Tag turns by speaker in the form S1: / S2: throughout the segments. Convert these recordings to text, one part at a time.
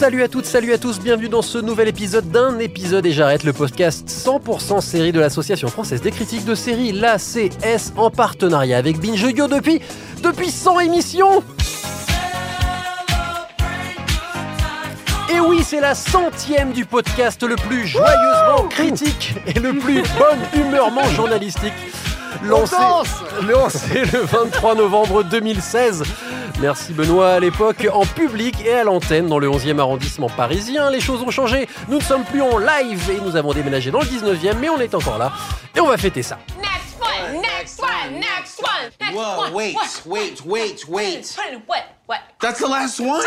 S1: Salut à toutes, salut à tous, bienvenue dans ce nouvel épisode d'un épisode et j'arrête le podcast 100% série de l'Association française des critiques de séries, l'ACS, en partenariat avec Binge Yo depuis, depuis 100 émissions Et oui, c'est la centième du podcast le plus joyeusement critique et le plus bonne humeureusement journalistique. Lancé, lancé le 23 novembre 2016. Merci Benoît à l'époque en public et à l'antenne dans le 11e arrondissement parisien. Les choses ont changé. Nous ne sommes plus en live et nous avons déménagé dans le 19e, mais on est encore là et on va fêter ça.
S2: Next one, next one, next one, next
S3: Whoa,
S2: one.
S3: wait, wait, wait, wait.
S2: What? What?
S3: That's the last one.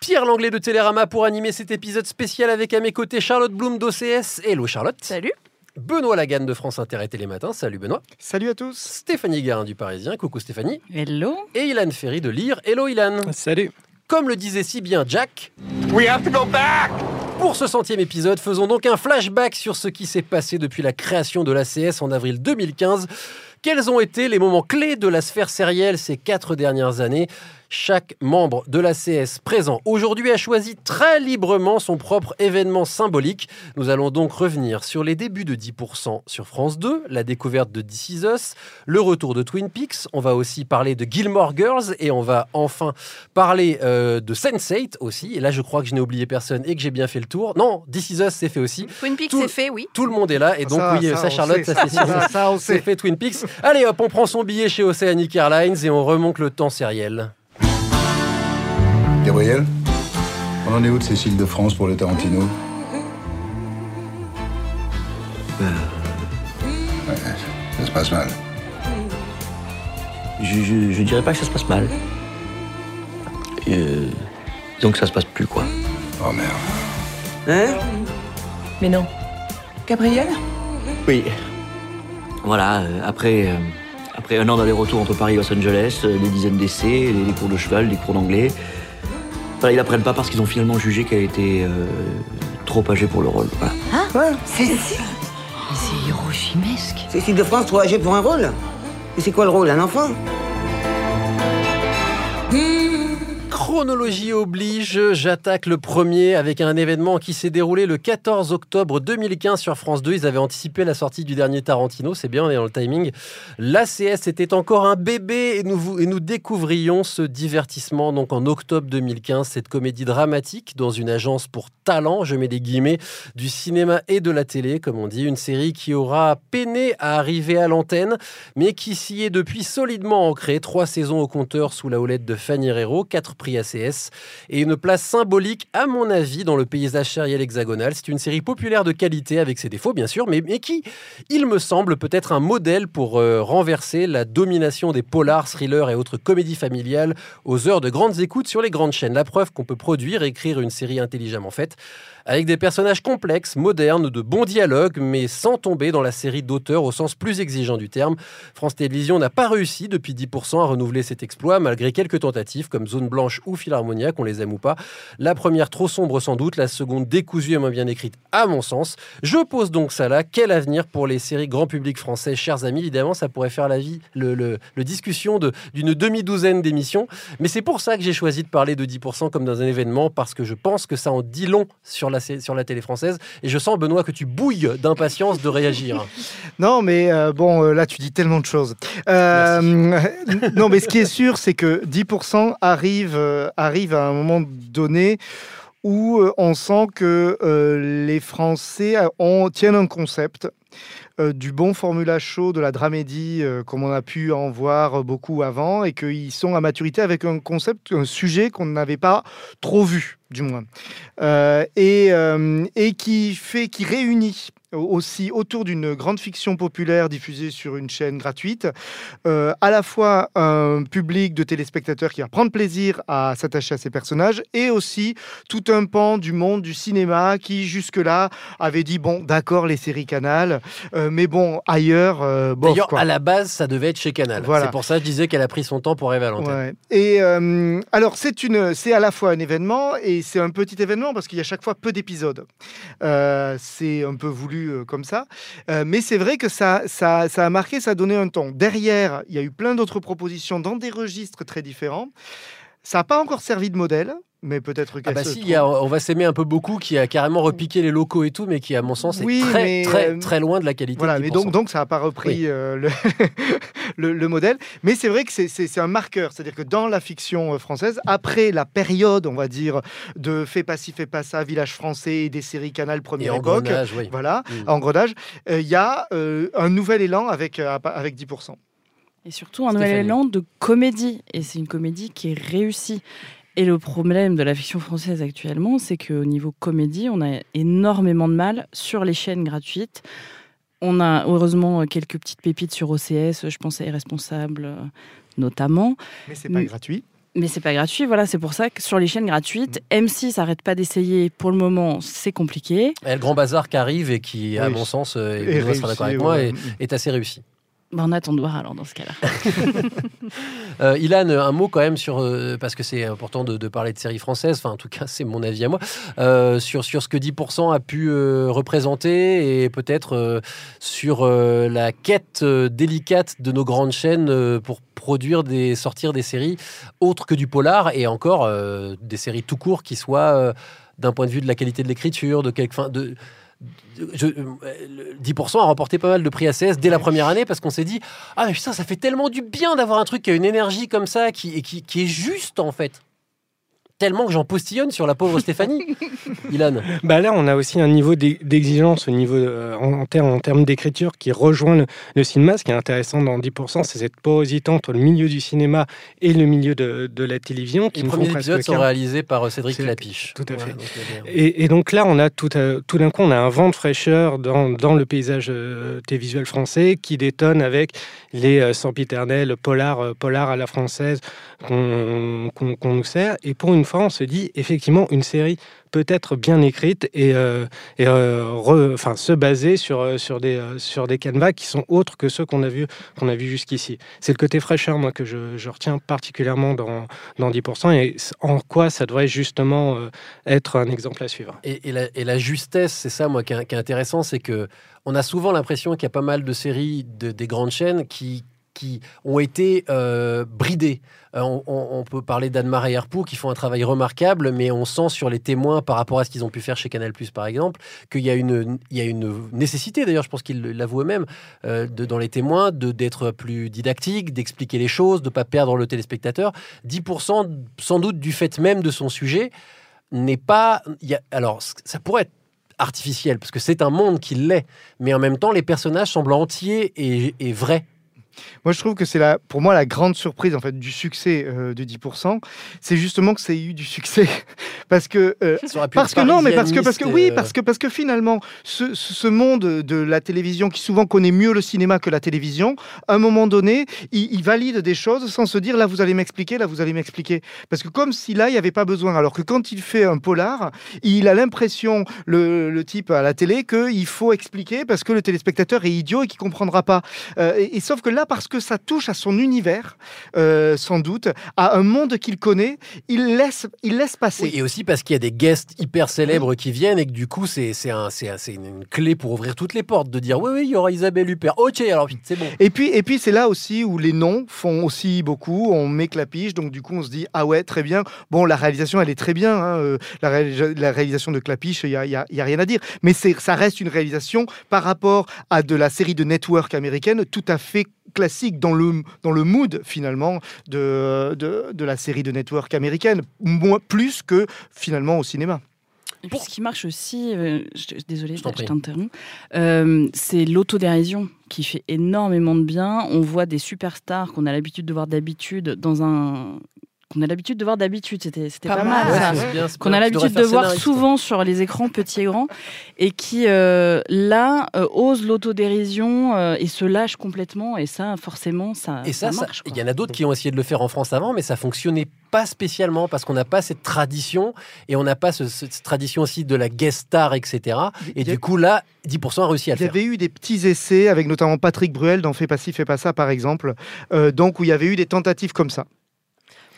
S1: Pierre Langlais de Télérama pour animer cet épisode spécial avec à mes côtés Charlotte Bloom d'OCS. Hello Charlotte.
S4: Salut.
S1: Benoît Laganne de France Inter et Télématin. Salut Benoît.
S5: Salut à tous.
S1: Stéphanie Garin du Parisien. Coucou Stéphanie.
S4: Hello.
S1: Et Ilan Ferry de Lire. Hello Ilan.
S5: Salut.
S1: Comme le disait si bien Jack. Pour ce centième épisode, faisons donc un flashback sur ce qui s'est passé depuis la création de l'ACS en avril 2015. Quels ont été les moments clés de la sphère sérielle ces quatre dernières années? Chaque membre de l'ACS présent aujourd'hui a choisi très librement son propre événement symbolique. Nous allons donc revenir sur les débuts de 10% sur France 2, la découverte de This Is Us, le retour de Twin Peaks. On va aussi parler de Gilmore Girls et on va enfin parler euh, de Sense8 aussi. Et là, je crois que je n'ai oublié personne et que j'ai bien fait le tour. Non, This Is Us, c'est fait aussi.
S4: Twin Peaks,
S1: Tout-
S4: c'est fait, oui.
S1: Tout le monde est là et donc
S5: Ça,
S1: oui,
S5: ça,
S1: Charlotte,
S5: sait.
S1: ça c'est sûr.
S5: Ça, ça, on
S1: C'est
S5: sait.
S1: fait Twin Peaks. Allez hop, on prend son billet chez Oceanic Airlines et on remonte le temps sériel.
S6: Gabriel On en est où de Cécile de France pour le Tarantino Ouais, ça se passe mal.
S7: Je, je, je dirais pas que ça se passe mal. Euh, disons que ça se passe plus, quoi.
S6: Oh merde.
S3: Hein?
S4: Mais non.
S3: Gabriel?
S7: Oui. Voilà, euh, après, euh, après un an d'aller-retour entre Paris et Los Angeles, euh, des dizaines d'essais, des, des cours de cheval, des cours d'anglais. Ils l'apprennent pas parce qu'ils ont finalement jugé qu'elle était euh, trop âgée pour le rôle. Voilà.
S3: Quoi Cécile
S4: C'est hiroshimesque.
S3: Cécile de France, trop âgée pour un rôle Et c'est quoi le rôle? Un enfant?
S1: Chronologie oblige, j'attaque le premier avec un événement qui s'est déroulé le 14 octobre 2015 sur France 2. Ils avaient anticipé la sortie du dernier Tarantino, c'est bien, on est dans le timing. L'ACS était encore un bébé et nous, et découvrions ce divertissement donc en octobre 2015, cette comédie dramatique dans une agence pour talent, je mets des guillemets, du cinéma et de la télé, comme on dit, une série qui aura peiné à arriver à l'antenne, mais qui s'y est depuis solidement ancrée. Trois saisons au compteur sous la houlette de Fanny Herrero, quatre prix Et une place symbolique, à mon avis, dans le paysage sériel hexagonal. C'est une série populaire de qualité, avec ses défauts bien sûr, mais, qui, il me semble, peut être un modèle pour euh, renverser la domination des polars, thrillers et autres comédies familiales aux heures de grandes écoutes sur les grandes chaînes. La preuve qu'on peut produire écrire une série intelligemment faite avec des personnages complexes, modernes, de bons dialogues, mais sans tomber dans la série d'auteurs au sens plus exigeant du terme. France Télévisions n'a pas réussi depuis 10% à renouveler cet exploit, malgré quelques tentatives comme Zone Blanche ou Philharmonia, qu'on les aime ou pas. La première trop sombre sans doute, la seconde décousue et moins bien écrite à mon sens. Je pose donc ça là. Quel avenir pour les séries grand public français, chers amis Évidemment, ça pourrait faire la vie, le, discussion d'une demi-douzaine d'émissions. Mais c'est pour ça que j'ai choisi de parler de 10% comme dans un événement, parce que je pense que ça en dit long sur la, sur la télé française. Et je sens, Benoît, que tu bouilles d'impatience de réagir.
S5: Non, mais euh, bon, euh, là, tu dis tellement de choses. Euh, non, mais ce qui est sûr, c'est que 10% arrive, euh, arrive à un moment donné où on sent que les Français ont, tiennent un concept euh, du bon formula chaud de la dramédie, euh, comme on a pu en voir beaucoup avant, et qu'ils sont à maturité avec un concept, un sujet qu'on n'avait pas trop vu, du moins, Euh, et, et qui fait, qui réunit aussi autour d'une grande fiction populaire diffusée sur une chaîne gratuite, euh, à la fois un public de téléspectateurs qui va prendre plaisir à s'attacher à ces personnages et aussi tout un pan du monde du cinéma qui jusque-là avait dit bon d'accord les séries Canal, euh, mais bon ailleurs. euh, bof,
S1: D'ailleurs,
S5: quoi.
S1: à la base, ça devait être chez Canal.
S5: Voilà.
S1: C'est pour ça que je disais qu'elle a pris son temps pour l'antenne.
S5: Ouais. Et euh, alors, c'est une, c'est à la fois un événement et c'est un petit événement parce qu'il y a chaque fois peu d'épisodes. C'est un peu voulu euh, comme ça, Euh, mais c'est vrai que ça, ça, ça a marqué, ça a donné un ton. Derrière, il y a eu plein d'autres propositions dans des registres très différents. Ça n'a pas encore servi de modèle, mais peut-être
S1: Ah bah si, y a, on va s'aimer un peu beaucoup qui a carrément repiqué les locaux et tout, mais qui à mon sens est
S5: Oui,
S1: très
S5: mais,
S1: très
S5: euh,
S1: très loin de la qualité.
S5: Voilà, mais
S1: 10%.
S5: donc, donc ça n'a pas repris
S1: Oui.
S5: euh, le, le, le modèle. Mais c'est vrai que c'est- un marqueur. C'est-à-dire que dans la fiction euh, française, après la période, on va dire, de Fais pas ci, fais pas ça, Village français et des séries Canal
S1: et
S5: première époque,
S1: oui.
S5: voilà,
S1: Mm.
S5: engrenage, euh, il y a euh, un nouvel élan avec, euh, avec 10%.
S8: Et surtout un nouvel élan de comédie. Et c'est une comédie qui est réussie. Et le problème de la fiction française actuellement, c'est qu'au niveau comédie, on a énormément de mal sur les chaînes gratuites. On a heureusement quelques petites pépites sur OCS, je pense à Irresponsable euh, notamment.
S5: Mais c'est pas gratuit.
S8: Mais c'est pas gratuit, voilà, c'est pour ça que sur les chaînes gratuites, M6 arrête pas d'essayer. Pour le moment, c'est compliqué.
S1: Et le Grand Bazar qui arrive et qui, à
S5: Oui.
S1: mon sens, euh, et
S5: Et
S1: Benoît sera d'accord avec
S5: réussi,
S1: moi,
S5: ouais.
S1: est, est assez réussi.
S8: Ben, on attend de voir alors dans ce cas-là.
S1: Euh, Ilan, un mot quand même sur, euh, parce que c'est important de, parler de séries françaises, enfin en tout cas c'est mon avis à moi, euh, sur, sur ce que 10% a pu euh, représenter et peut-être sur la quête délicate de nos grandes chaînes pour produire des, sortir des séries autres que du polar et encore des séries tout court qui soient d'un point de vue de la qualité de l'écriture, de quelque fin, de- je- euh, le 10% a remporté pas mal de prix ACS dès la première année parce qu'on s'est dit ah mais ça fait tellement du bien d'avoir un truc qui a une énergie comme ça qui, qui est juste en fait tellement que j'en postillonne sur la pauvre Stéphanie Ilan
S9: Bah là, on a aussi un niveau d'e- d'exigence au niveau euh, en, en termes en termes d'écriture qui rejoint le, le cinéma. Ce qui est intéressant dans 10%, c'est cette porosité entre le milieu du cinéma et le milieu de, de la télévision. Qui
S1: les premiers épisodes sont réalisés par euh, Cédric Clapiche
S9: tout à fait.
S1: donc, euh,
S9: Et, et donc là, on a tout, à- tout d'un coup, on a un vent de fraîcheur dans, dans le paysage euh, télévisuel français qui détonne avec les euh, sempiternels polars, euh, polars à la française qu'on qu'on- qu'on nous sert. Et pour une fois, on se dit effectivement une série peut-être bien écrite et, euh, euh, enfin, se baser sur, euh, sur, des, sur des canevas qui sont autres que ceux qu'on a vus vu jusqu'ici. C'est le côté fraîcheur, moi, que je, retiens particulièrement dans, dans 10% et en quoi ça devrait justement être un exemple à suivre.
S1: Et, la, justesse, c'est ça, moi, qui est, intéressant, c'est que on a souvent l'impression qu'il y a pas mal de séries de, des grandes chaînes qui, qui ont été euh, bridées. Euh, on, peut parler d'Anne-Marie et Herpoux qui font un travail remarquable, mais on sent sur les témoins par rapport à ce qu'ils ont pu faire chez Canal+, par exemple, qu'il y a une, nécessité, d'ailleurs, je pense qu'ils l'avouent eux-mêmes, euh, dans les témoins, d'être plus didactique, d'expliquer les choses, de ne pas perdre le téléspectateur. 10% sans doute du fait même de son sujet n'est pas... alors, ça pourrait être artificiel, parce que c'est un monde qui l'est, mais en même temps, les personnages semblent entiers et vrais.
S5: Moi, je trouve que c'est la, pour moi la grande surprise en fait du succès euh, de 10%, c'est justement que c'est eu du succès. Parce que euh, parce que non, mais parce que parce que oui,
S1: parisianiste, euh,
S5: parce que parce que finalement ce, ce- ce monde de la télévision qui souvent connaît mieux le cinéma que la télévision, à un moment donné, il, il valide des choses sans se dire là vous allez m'expliquer, là vous allez m'expliquer, parce que comme si là il n'y avait pas besoin, alors que quand il fait un polar, il a l'impression le, le type à la télé qu'il faut expliquer parce que le téléspectateur est idiot et qu'il comprendra pas. Euh, et, et sauf que là, parce que ça touche à son univers, euh, sans doute, à un monde qu'il connaît, il laisse, il laisse passer.
S1: Oui, et aussi parce qu'il y a des guests hyper célèbres qui viennent et que du coup, c'est un, une, clé pour ouvrir toutes les portes, de dire oui, oui, il y aura Isabelle Huppert. Ok, alors c'est bon.
S5: Et puis, et puis c'est là aussi où les noms font aussi beaucoup. On met Clapiche, donc du coup on se dit ah ouais très bien. Bon la réalisation elle est très bien. hein, euh, la, réalisa- la réalisation de Clapiche il y a, y a- y a rien à dire. Mais ça reste une réalisation par rapport à de la série de network américaine tout à fait classique dans le dans le mood finalement de de, de la série de network américaine, moins plus que finalement au cinéma.
S8: Et puis ce qui marche aussi, euh, je- désolée,
S1: Je
S8: je t'interromps, euh, c'est l'autodérision qui fait énormément de bien. On voit des superstars qu'on a l'habitude de voir d'habitude dans un qu'on a l'habitude de voir d'habitude. C'était c'était
S1: Pas
S8: pas,
S1: mal, ouais,
S8: ça. Qu'on a l'habitude de
S1: faire
S8: voir souvent sur les écrans petits et grands et qui euh, là euh, ose l'autodérision euh, et se lâche complètement et ça forcément ça,
S1: Et ça, ça-
S8: marche.
S1: il y en a d'autres qui ont essayé de le faire en France avant, mais ça fonctionnait pas spécialement parce qu'on n'a pas cette tradition et on n'a pas ce- cette tradition aussi de la guest star, etc. Et du coup, là, 10% a réussi à le
S5: Il y
S1: faire.
S5: avait eu des petits essais avec notamment Patrick Bruel dans Fais pas ci, fais pas ça, par exemple. Euh, donc, où il y avait eu des tentatives comme ça.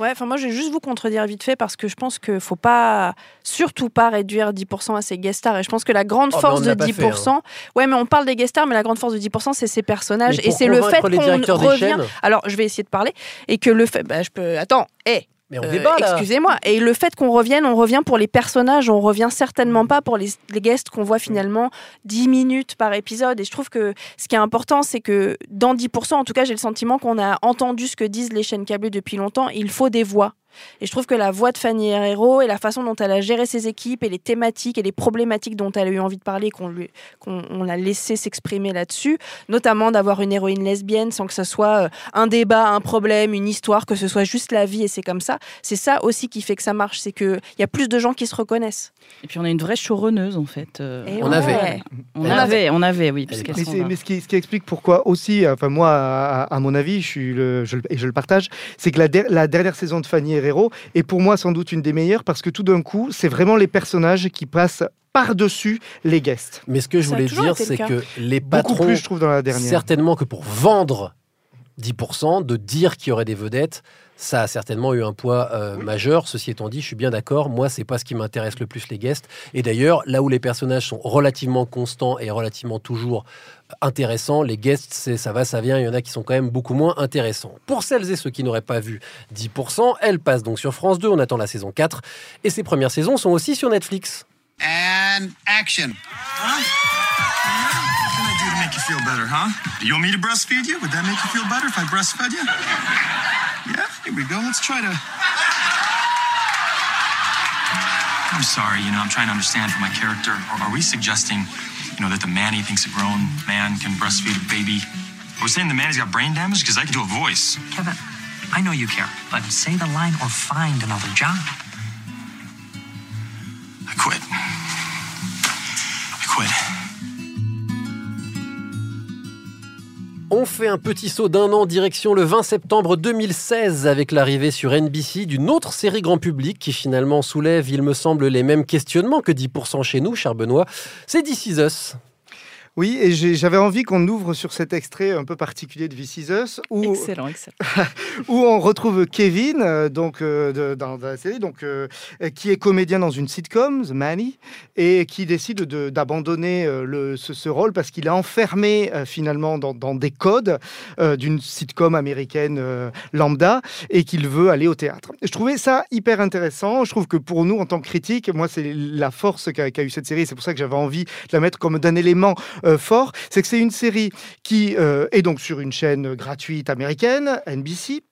S10: Ouais, enfin moi je vais juste vous contredire vite fait parce que je pense qu'il faut pas, surtout pas réduire 10% à ces guest stars. Et je pense que la grande
S1: Oh, mais
S10: force de
S1: l'a pas
S10: 10%,
S1: fait, hein.
S10: ouais, mais on parle des guest stars, mais la grande force de 10%, c'est ces personnages et c'est le fait qu'on revient. Alors je vais essayer de parler et que le fait, bah, je peux, attends, hé.
S1: Mais on
S10: Euh,
S1: débat là.
S10: Excusez-moi. Et le fait qu'on revienne, on revient pour les personnages, on revient certainement pas pour les, les guests qu'on voit finalement 10 minutes par épisode. Et je trouve que ce qui est important, c'est que dans 10%, en tout cas, j'ai le sentiment qu'on a entendu ce que disent les chaînes câblées depuis longtemps. Il faut des voix. Et je trouve que la voix de Fanny Herrero et la façon dont elle a géré ses équipes et les thématiques et les problématiques dont elle a eu envie de parler, qu'on lui, qu'on on l'a laissé s'exprimer là-dessus, notamment d'avoir une héroïne lesbienne sans que ce soit euh, un débat, un problème, une histoire, que ce soit juste la vie et c'est comme ça. C'est ça aussi qui fait que ça marche, c'est qu'il y a plus de gens qui se reconnaissent.
S8: Et puis on a une vraie showrunneuse en fait. euh,
S1: On
S10: ouais.
S1: avait.
S8: On
S5: Elle
S8: avait, on avait, oui,
S5: Mais,
S8: sont
S5: ce, qui, ce qui explique pourquoi aussi, enfin moi, à, à mon avis, je suis le, je, et je le partage, c'est que la, der- la dernière saison de Fanny Herrero est pour moi sans doute une des meilleures parce que tout d'un coup, c'est vraiment les personnages qui passent par-dessus les guests.
S1: Mais ce que je voulais dire,
S10: le
S1: c'est que les
S5: Beaucoup
S1: patrons,
S5: plus, je trouve, dans la dernière.
S1: certainement que pour vendre 10%, de dire qu'il y aurait des vedettes, ça a certainement eu un poids euh, majeur. Ceci étant dit, je suis bien d'accord. Moi, c'est pas ce qui m'intéresse le plus les guests. Et d'ailleurs, là où les personnages sont relativement constants et relativement toujours intéressants, les guests, c'est ça va, ça vient. Il y en a qui sont quand même beaucoup moins intéressants. Pour celles et ceux qui n'auraient pas vu 10%, elle passe donc sur France 2. On attend la saison 4. Et ses premières saisons sont aussi sur Netflix.
S11: And action. Make you feel better, huh? Do you want me to breastfeed you? Would that make you feel better if I breastfed you? Yeah, here we go. Let's try to.
S12: I'm sorry, you know, I'm trying to understand from my character. Are we suggesting, you know, that the Manny thinks a grown man can breastfeed a baby? Are saying the Manny's got brain damage? Because I can do a voice.
S13: Kevin, I know you care, but say the line or find another job.
S1: Fait un petit saut d'un an direction le 20 septembre 2016 avec l'arrivée sur NBC d'une autre série grand public qui finalement soulève, il me semble, les mêmes questionnements que 10% chez nous, cher Benoît. C'est This Is.
S5: Oui, et j'avais envie qu'on ouvre sur cet extrait un peu particulier de This Is Us où,
S8: Excellent, excellent.
S5: où on retrouve Kevin euh, donc, euh, de- dans, dans la série, donc, euh, qui est comédien dans une sitcom, The Manny, et qui décide de- d'abandonner ce, ce rôle parce qu'il est enfermé finalement dans, dans des codes d'une sitcom américaine lambda et qu'il veut aller au théâtre. Je trouvais ça hyper intéressant. Je trouve que pour nous, en tant que critique, moi, c'est la force qu'a qu'a eu cette série. C'est pour ça que j'avais envie de la mettre comme d'un élément euh, fort. C'est que c'est une série qui euh, est donc sur une chaîne gratuite américaine, NBC.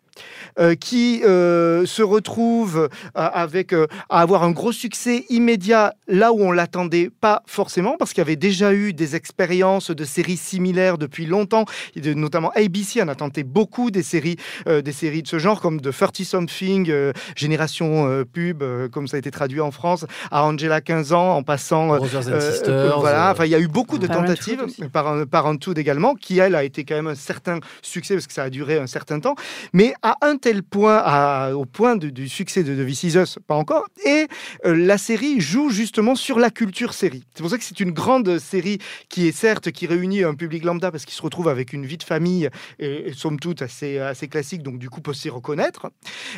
S5: Euh, qui euh, se retrouve euh, avec euh, à avoir un gros succès immédiat là où on l'attendait pas forcément parce qu'il y avait déjà eu des expériences de séries similaires depuis longtemps. Et de- notamment ABC en a tenté beaucoup des séries euh, des séries de ce genre comme de 30 something euh, génération euh, pub euh, comme ça a été traduit en France à Angela 15 ans en passant euh,
S1: Brothers and
S5: euh,
S1: Sisters,
S5: voilà. enfin il y a eu beaucoup de tentatives par Parenthood également qui elle a été quand même un certain succès parce que ça a duré un certain temps. Mais à un tel point, au point du succès de, de This Is Us, pas encore. Et euh, la série joue justement sur la culture série. C'est pour ça que c'est une grande série qui est certes qui réunit un public lambda parce qu'il se retrouve avec une vie de famille et, somme toute assez, assez classique, donc du coup peut s'y reconnaître.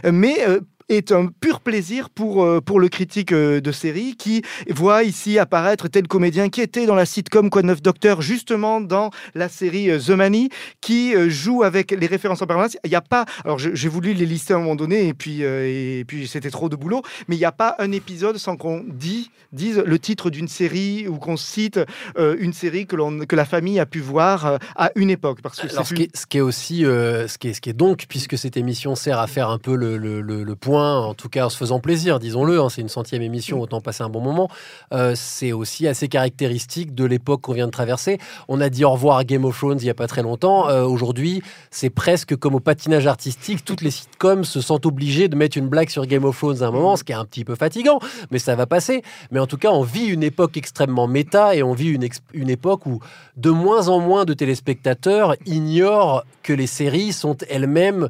S5: Mais euh, est un pur plaisir pour, euh, pour le critique euh, de série qui voit ici apparaître tel comédien qui était dans la sitcom Quoi de neuf Docteur, justement dans la série euh, The Many, qui joue avec les références en permanence. Il n'y a pas, alors j'ai voulu les lister à un moment donné et puis, et puis c'était trop de boulot, mais il n'y a pas un épisode sans qu'on dit, dise le titre d'une série ou qu'on cite une série que, l'on- que la famille a pu voir à une époque. Parce que
S1: Alors, ce qui, est, ce qui est aussi, euh, ce, qui est, ce qui est donc, puisque cette émission sert à faire un peu le, le- le- le point en tout cas en se faisant plaisir, disons-le, hein, c'est une centième émission, autant passer un bon moment, euh, c'est aussi assez caractéristique de l'époque qu'on vient de traverser. On a dit au revoir à Game of Thrones il n'y a pas très longtemps. Euh, Aujourd'hui, c'est presque comme au patinage artistique. Toutes les sitcoms se sentent obligées de mettre une blague sur Game of Thrones à un moment, ce qui est un petit peu fatigant, mais ça va passer. Mais en tout cas, on vit une époque extrêmement méta et on vit une époque où de moins en moins de téléspectateurs ignorent que les séries sont elles-mêmes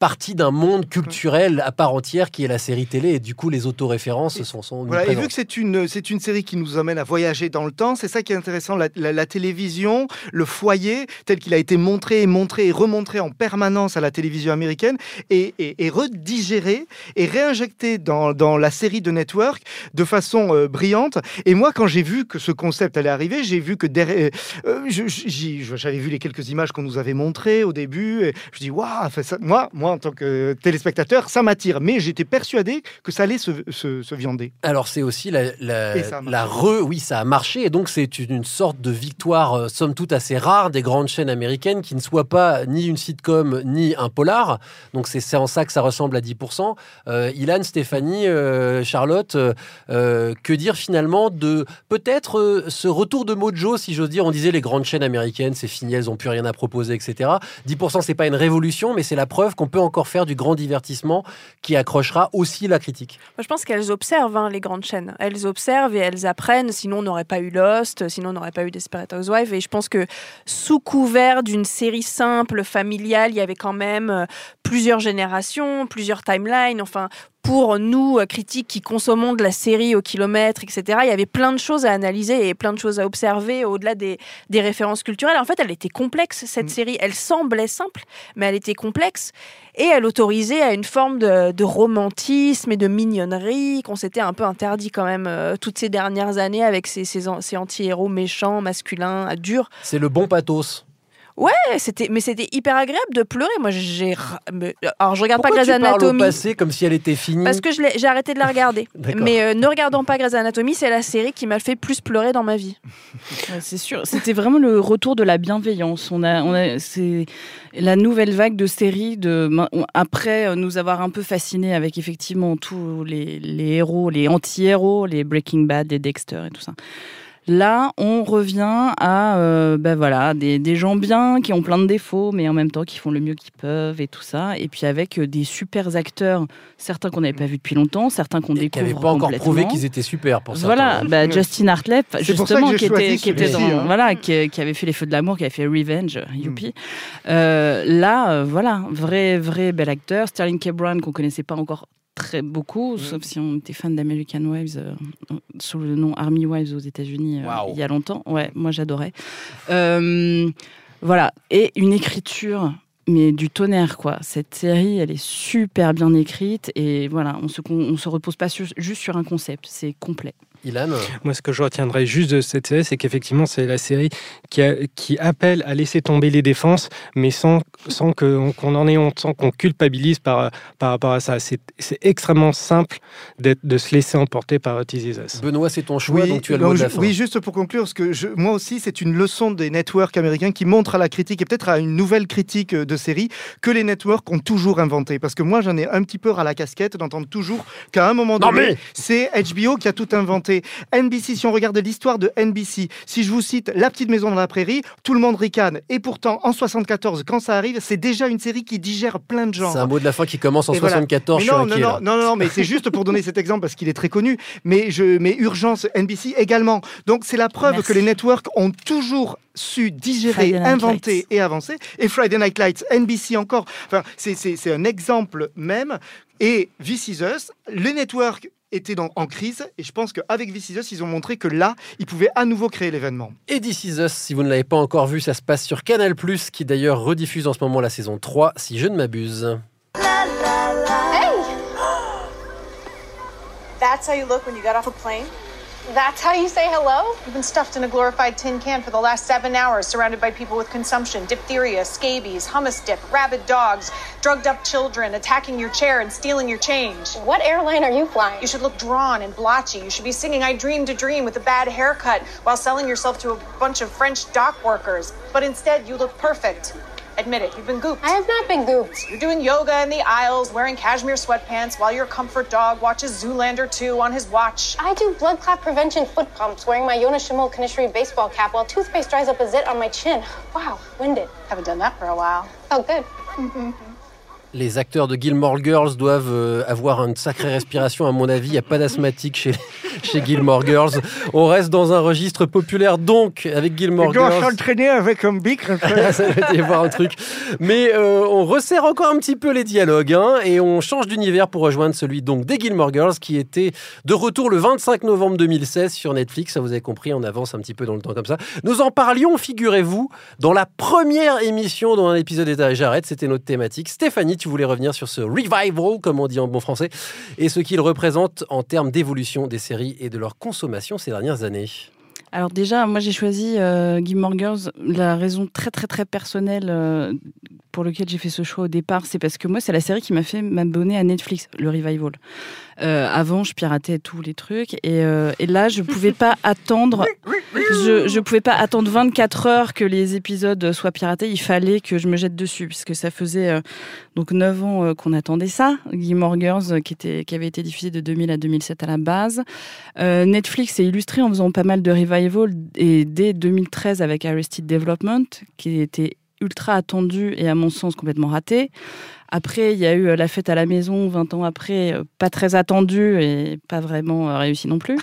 S1: partie d'un monde culturel à part entière qui est la série télé et du coup les autoréférences sont, sont
S5: Voilà, et vu que c'est une, c'est une série qui nous amène à voyager dans le temps, c'est ça qui est intéressant, la, la- la télévision, le foyer, tel qu'il a été montré et montré et remontré en permanence à la télévision américaine, et, et, et redigéré et réinjecté dans, dans la série de Network de façon euh, brillante. Et moi, quand j'ai vu que ce concept allait arriver, j'ai vu que derrière... euh, j'y- j'avais vu les quelques images qu'on nous avait montrées au début, et je dis, waouh, enfin, ça- moi, moi, en tant que téléspectateur, ça m'attire. Mais j'étais persuadé que ça allait se, se- se viander.
S1: Alors c'est aussi la, re, oui ça a marché et donc c'est une, une sorte de victoire euh, somme toute assez rare des grandes chaînes américaines qui ne soient pas ni une sitcom ni un polar. Donc c'est en ça que ça ressemble à 10%. Euh, Ilan, Stéphanie, euh, Charlotte, que dire finalement de peut-être ce retour de mojo si j'ose dire? On disait les grandes chaînes américaines c'est fini, elles ont plus rien à proposer, etc. 10% c'est pas une révolution mais c'est la preuve qu'on peut encore faire du grand divertissement qui accrochera aussi la critique.
S10: Je pense qu'elles observent hein, les grandes chaînes. Elles observent et elles apprennent. Sinon, on n'aurait pas eu Lost, sinon on n'aurait pas eu Desperate Housewives. Et je pense que sous couvert d'une série simple, familiale, il y avait quand même euh, plusieurs générations, plusieurs timelines. Enfin, pour nous, euh, critiques qui consommons de la série au kilomètre, etc., il y avait plein de choses à analyser et plein de choses à observer au-delà des, des références culturelles. En fait, elle était complexe, cette série. Elle semblait simple, mais elle était complexe. Et elle autorisait à une forme de, de romantisme et de mignonnerie qu'on s'était un peu interdit quand même euh, toutes ces dernières années avec ces, ces, an- ces anti-héros méchants, masculins, durs.
S1: C'est le bon pathos.
S10: Ouais, c'était, mais c'était hyper agréable de pleurer. Moi, j'ai. Alors, je regarde
S1: Pourquoi
S10: pas Grey's
S1: tu parles au
S10: Anatomy.
S1: passé comme si elle était finie
S10: Parce que j'ai arrêté de la regarder. Mais euh, ne regardant pas Grey's Anatomy, c'est la série qui m'a fait plus pleurer dans ma vie.
S8: Ouais, c'est sûr. C'était vraiment le retour de la bienveillance. On a, on a, c'est la nouvelle vague de séries de après euh, nous avoir un peu fascinés avec effectivement tous les, les héros, les anti-héros, les Breaking Bad, les Dexter et tout ça. Là, on revient à euh, ben voilà, des, des gens bien qui ont plein de défauts, mais en même temps qui font le mieux qu'ils peuvent et tout ça. Et puis avec euh, des super acteurs, certains qu'on n'avait pas vus depuis longtemps, certains qu'on
S1: qui
S8: découvre
S1: n'avaient pas encore prouvé qu'ils étaient super pour ça.
S8: Voilà, bah, Justin Hartley, justement, qui était, qui était dans,
S5: hein.
S8: voilà, qui, qui avait fait les Feux de l'amour, qui avait fait Revenge, youpi. Euh, là, euh, voilà, vrai, vrai bel acteur. Sterling K. Brown qu'on connaissait pas encore très beaucoup, sauf si on était fan d'American Wives euh, sous le nom Army Wives aux États-Unis euh, il y a longtemps. Ouais, moi j'adorais. Euh, voilà, et une écriture. Mais du tonnerre, quoi. Cette série, elle est super bien écrite et voilà, on se, on se repose pas sur- juste sur un concept, c'est complet.
S1: Ilan
S9: Moi, ce que je retiendrai juste de cette série, c'est qu'effectivement, c'est la série qui, a- qui appelle à laisser tomber les défenses, mais sans, sans qu'on en ait honte, sans qu'on culpabilise par, par rapport à ça. C'est extrêmement simple d'être- de se laisser emporter par This Is Us.
S1: Benoît, c'est ton choix, donc tu as le mot de la fin.
S5: oui, juste pour conclure, parce que je- moi aussi, c'est une leçon des networks américains qui montre à la critique et peut-être à une nouvelle critique euh, de série que les networks ont toujours inventé. Parce que moi, j'en ai un petit peu à la casquette d'entendre toujours qu'à un moment donné,
S1: mais-
S5: c'est HBO qui a tout inventé. NBC, si on regarde l'histoire de NBC, si je vous cite La petite maison dans la prairie, tout le monde ricane. Et pourtant, en 74, quand ça arrive, c'est déjà une série qui digère plein de genres.
S1: C'est un mot de la fin qui commence en
S5: Et voilà.
S1: 74,
S5: Mais
S1: je suis
S5: non,
S1: inquiet,
S5: non, non, non, non, mais c'est juste pour donner cet exemple parce qu'il est très connu. Mais, je, mais Urgence, NBC également. Donc c'est la preuve
S8: Merci.
S5: que les networks ont toujours su digérer,
S8: Friday Night
S5: inventer
S8: Lights.
S5: et avancer. Et Friday Night Lights, NBC encore. Enfin, c'est- un exemple même. Et This Is Us, les networks étaient dans- en crise et je pense qu'avec This Is Us, ils ont montré que là, ils pouvaient à nouveau créer l'événement.
S1: Et This Is Us, si vous ne l'avez pas encore vu, ça se passe sur Canal+, qui d'ailleurs rediffuse en ce moment la saison 3, si je ne m'abuse.
S2: Hey! That's how you look when you got off a plane? That's how you say hello? You've been stuffed in a glorified tin can for the last seven hours, surrounded by people with consumption, diphtheria, scabies, hummus dip, rabid dogs, drugged up children, attacking your chair and stealing your change. What airline are you flying? You should look drawn and blotchy. You should be singing I Dreamed a Dream with a bad haircut while selling yourself to a bunch of French dock workers. But instead, you look perfect. Admit it, you've been gooped.
S14: I have not been gooped.
S2: You're doing yoga in the aisles, wearing cashmere sweatpants while your comfort dog watches Zoolander 2 on his watch.
S14: I do blood clot prevention foot pumps wearing my Yona Shimul Kanishri baseball cap while toothpaste dries up a zit on my chin. Wow, winded.
S2: Haven't done that for a while.
S14: Oh, good. Mm-hmm.
S1: Les acteurs de Gilmore Girls doivent euh, avoir une sacrée respiration, à mon avis. Il n'y a pas d'asthmatique chez, chez Gilmore Girls. On reste dans un registre populaire, donc, avec Gilmore
S5: Il doit
S1: Girls.
S5: s'entraîner avec un bic.
S1: ça va y avoir un truc. Mais euh, on resserre encore un petit peu les dialogues hein, et on change d'univers pour rejoindre celui donc des Gilmore Girls qui était de retour le 25 novembre 2016 sur Netflix. Ça vous avez compris, on avance un petit peu dans le temps comme ça. Nous en parlions, figurez-vous, dans la première émission dont un épisode était j'arrête. C'était notre thématique. Stéphanie, tu voulais revenir sur ce revival, comme on dit en bon français, et ce qu'il représente en termes d'évolution des séries et de leur consommation ces dernières années.
S8: Alors déjà, moi j'ai choisi euh, Gilmore Girls. La raison très très très personnelle euh, pour laquelle j'ai fait ce choix au départ, c'est parce que moi c'est la série qui m'a fait m'abonner à Netflix, le revival. Euh, avant, je piratais tous les trucs et, euh, et là, je pouvais pas attendre. Je, je pouvais pas attendre 24 heures que les épisodes soient piratés. Il fallait que je me jette dessus puisque ça faisait euh, donc 9 ans qu'on attendait ça. Girls euh, qui était qui avait été diffusé de 2000 à 2007 à la base. Netflix est illustré en faisant pas mal de revival et dès 2013 avec Arrested Development qui était ultra attendu et à mon sens complètement raté. Après, il y a eu euh, La fête à la maison, 20 ans après, euh, pas très attendu et pas vraiment euh, réussi non plus.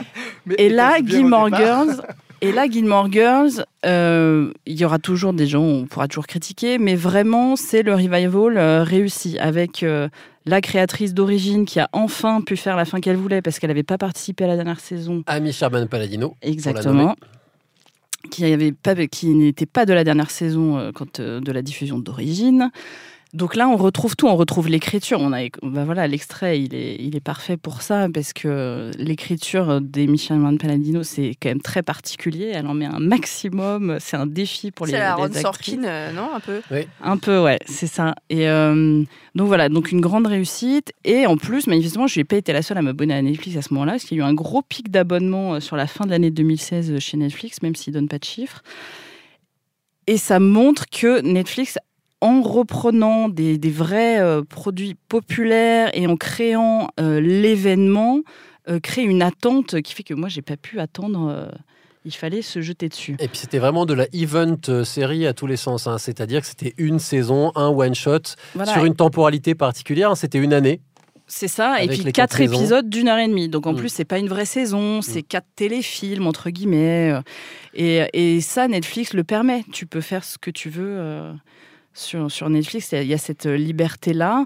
S8: et là, Gilmore. Girls. Et là, Gilmore Girls, euh, il y aura toujours des gens, on pourra toujours critiquer, mais vraiment, c'est le revival euh, réussi avec euh, la créatrice d'origine qui a enfin pu faire la fin qu'elle voulait parce qu'elle n'avait pas participé à la dernière saison.
S1: Amy Sherman Palladino. pour la nommer.
S8: Exactement. Qui, n'était pas de la dernière saison euh, quand, euh, de la diffusion d'origine. Donc là, on retrouve tout, on retrouve l'écriture. On a, bah voilà, l'extrait, il est, il est parfait pour ça parce que l'écriture des Michel Palladino, c'est quand même très particulier. Elle en met un maximum. C'est un défi pour les,
S10: C'est la
S8: les
S10: Ron. Sorkin, euh, non Un peu?
S8: Un peu, ouais, c'est ça. Et euh, donc voilà, donc une grande réussite. Et en plus, manifestement, je n'ai pas été la seule à m'abonner à Netflix à ce moment-là, parce qu'il y a eu un gros pic d'abonnement euh, sur la fin de l'année 2016 chez Netflix, même s'ils ne donnent pas de chiffres. Et ça montre que Netflix, en reprenant des, des vrais euh, produits populaires et en créant euh, l'événement, euh, crée une attente qui fait que moi, j'ai pas pu attendre. euh, il fallait se jeter dessus.
S1: Et puis c'était vraiment de la event série à tous les sens. hein. C'est-à-dire que c'était une saison, un one-shot
S8: Voilà.
S1: sur une temporalité particulière. hein. C'était une année.
S8: C'est ça, et puis quatre épisodes d'une heure et demie. Donc en
S1: Mm.
S8: plus, c'est pas une vraie saison, c'est quatre téléfilms, entre guillemets. Et, et ça, Netflix le permet. Tu peux faire ce que tu veux sur, sur Netflix. Il y a cette liberté-là.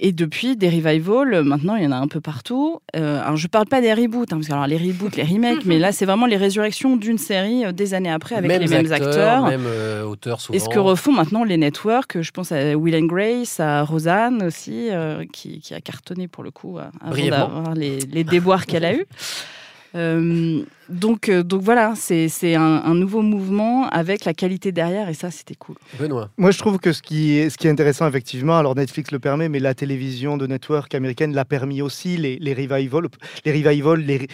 S8: Et depuis, des revivals, euh, maintenant, il y en a un peu partout. Euh, alors, je parle pas des reboots, hein, parce que alors, les reboots, les remakes, mais là, c'est vraiment les résurrections d'une série euh, des années après avec
S1: Mêmes
S8: les mêmes acteurs.
S1: Même euh, auteur souvent.
S8: Et ce que refont maintenant les networks, je pense à Will and Grace, à Rosanne aussi, euh, qui, qui a cartonné pour le coup euh, avant d'avoir les, les déboires qu'elle a eus. Euh, donc, euh, donc voilà, c'est c'est un, un nouveau mouvement avec la qualité derrière et ça, c'était cool.
S1: Benoît.
S5: Moi, je trouve que ce qui, est, ce qui est intéressant, effectivement, alors Netflix le permet, mais la télévision de network américaine l'a permis aussi, les, les revivals, les revivals les,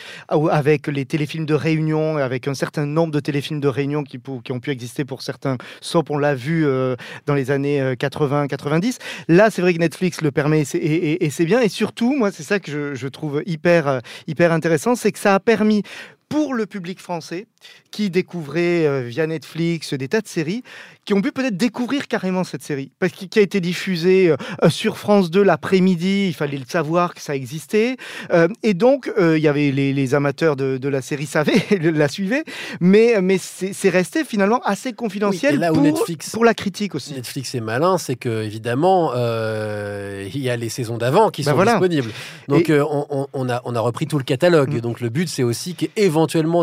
S5: avec les téléfilms de réunion, avec un certain nombre de téléfilms de réunion qui, ont pu exister pour certains soap, on l'a vu euh, dans les années 80-90. Là, c'est vrai que Netflix le permet et c'est- et, et- et c'est bien. Et surtout, moi, c'est ça que je, je trouve hyper, euh, hyper intéressant, c'est que ça a permis pour le public français qui découvrait euh, via Netflix des tas de séries, qui ont pu peut-être découvrir carrément cette série, parce qu'il qui a été diffusée euh, euh, sur France 2 l'après-midi, il fallait le savoir que ça existait, Euh, et donc euh, il y avait les, les amateurs de, de la série savaient, la suivaient, mais, mais c'est resté finalement assez confidentiel
S1: et là où
S5: pour,
S1: Netflix-
S5: pour la critique aussi.
S1: Netflix est malin, c'est que évidemment, euh, il y a les saisons d'avant qui
S5: Bah
S1: sont
S5: voilà.
S1: disponibles. Donc
S5: Et-
S1: euh, on, a, on a repris tout le catalogue.
S5: Mm.
S1: Donc le but, c'est aussi qu'éventuellement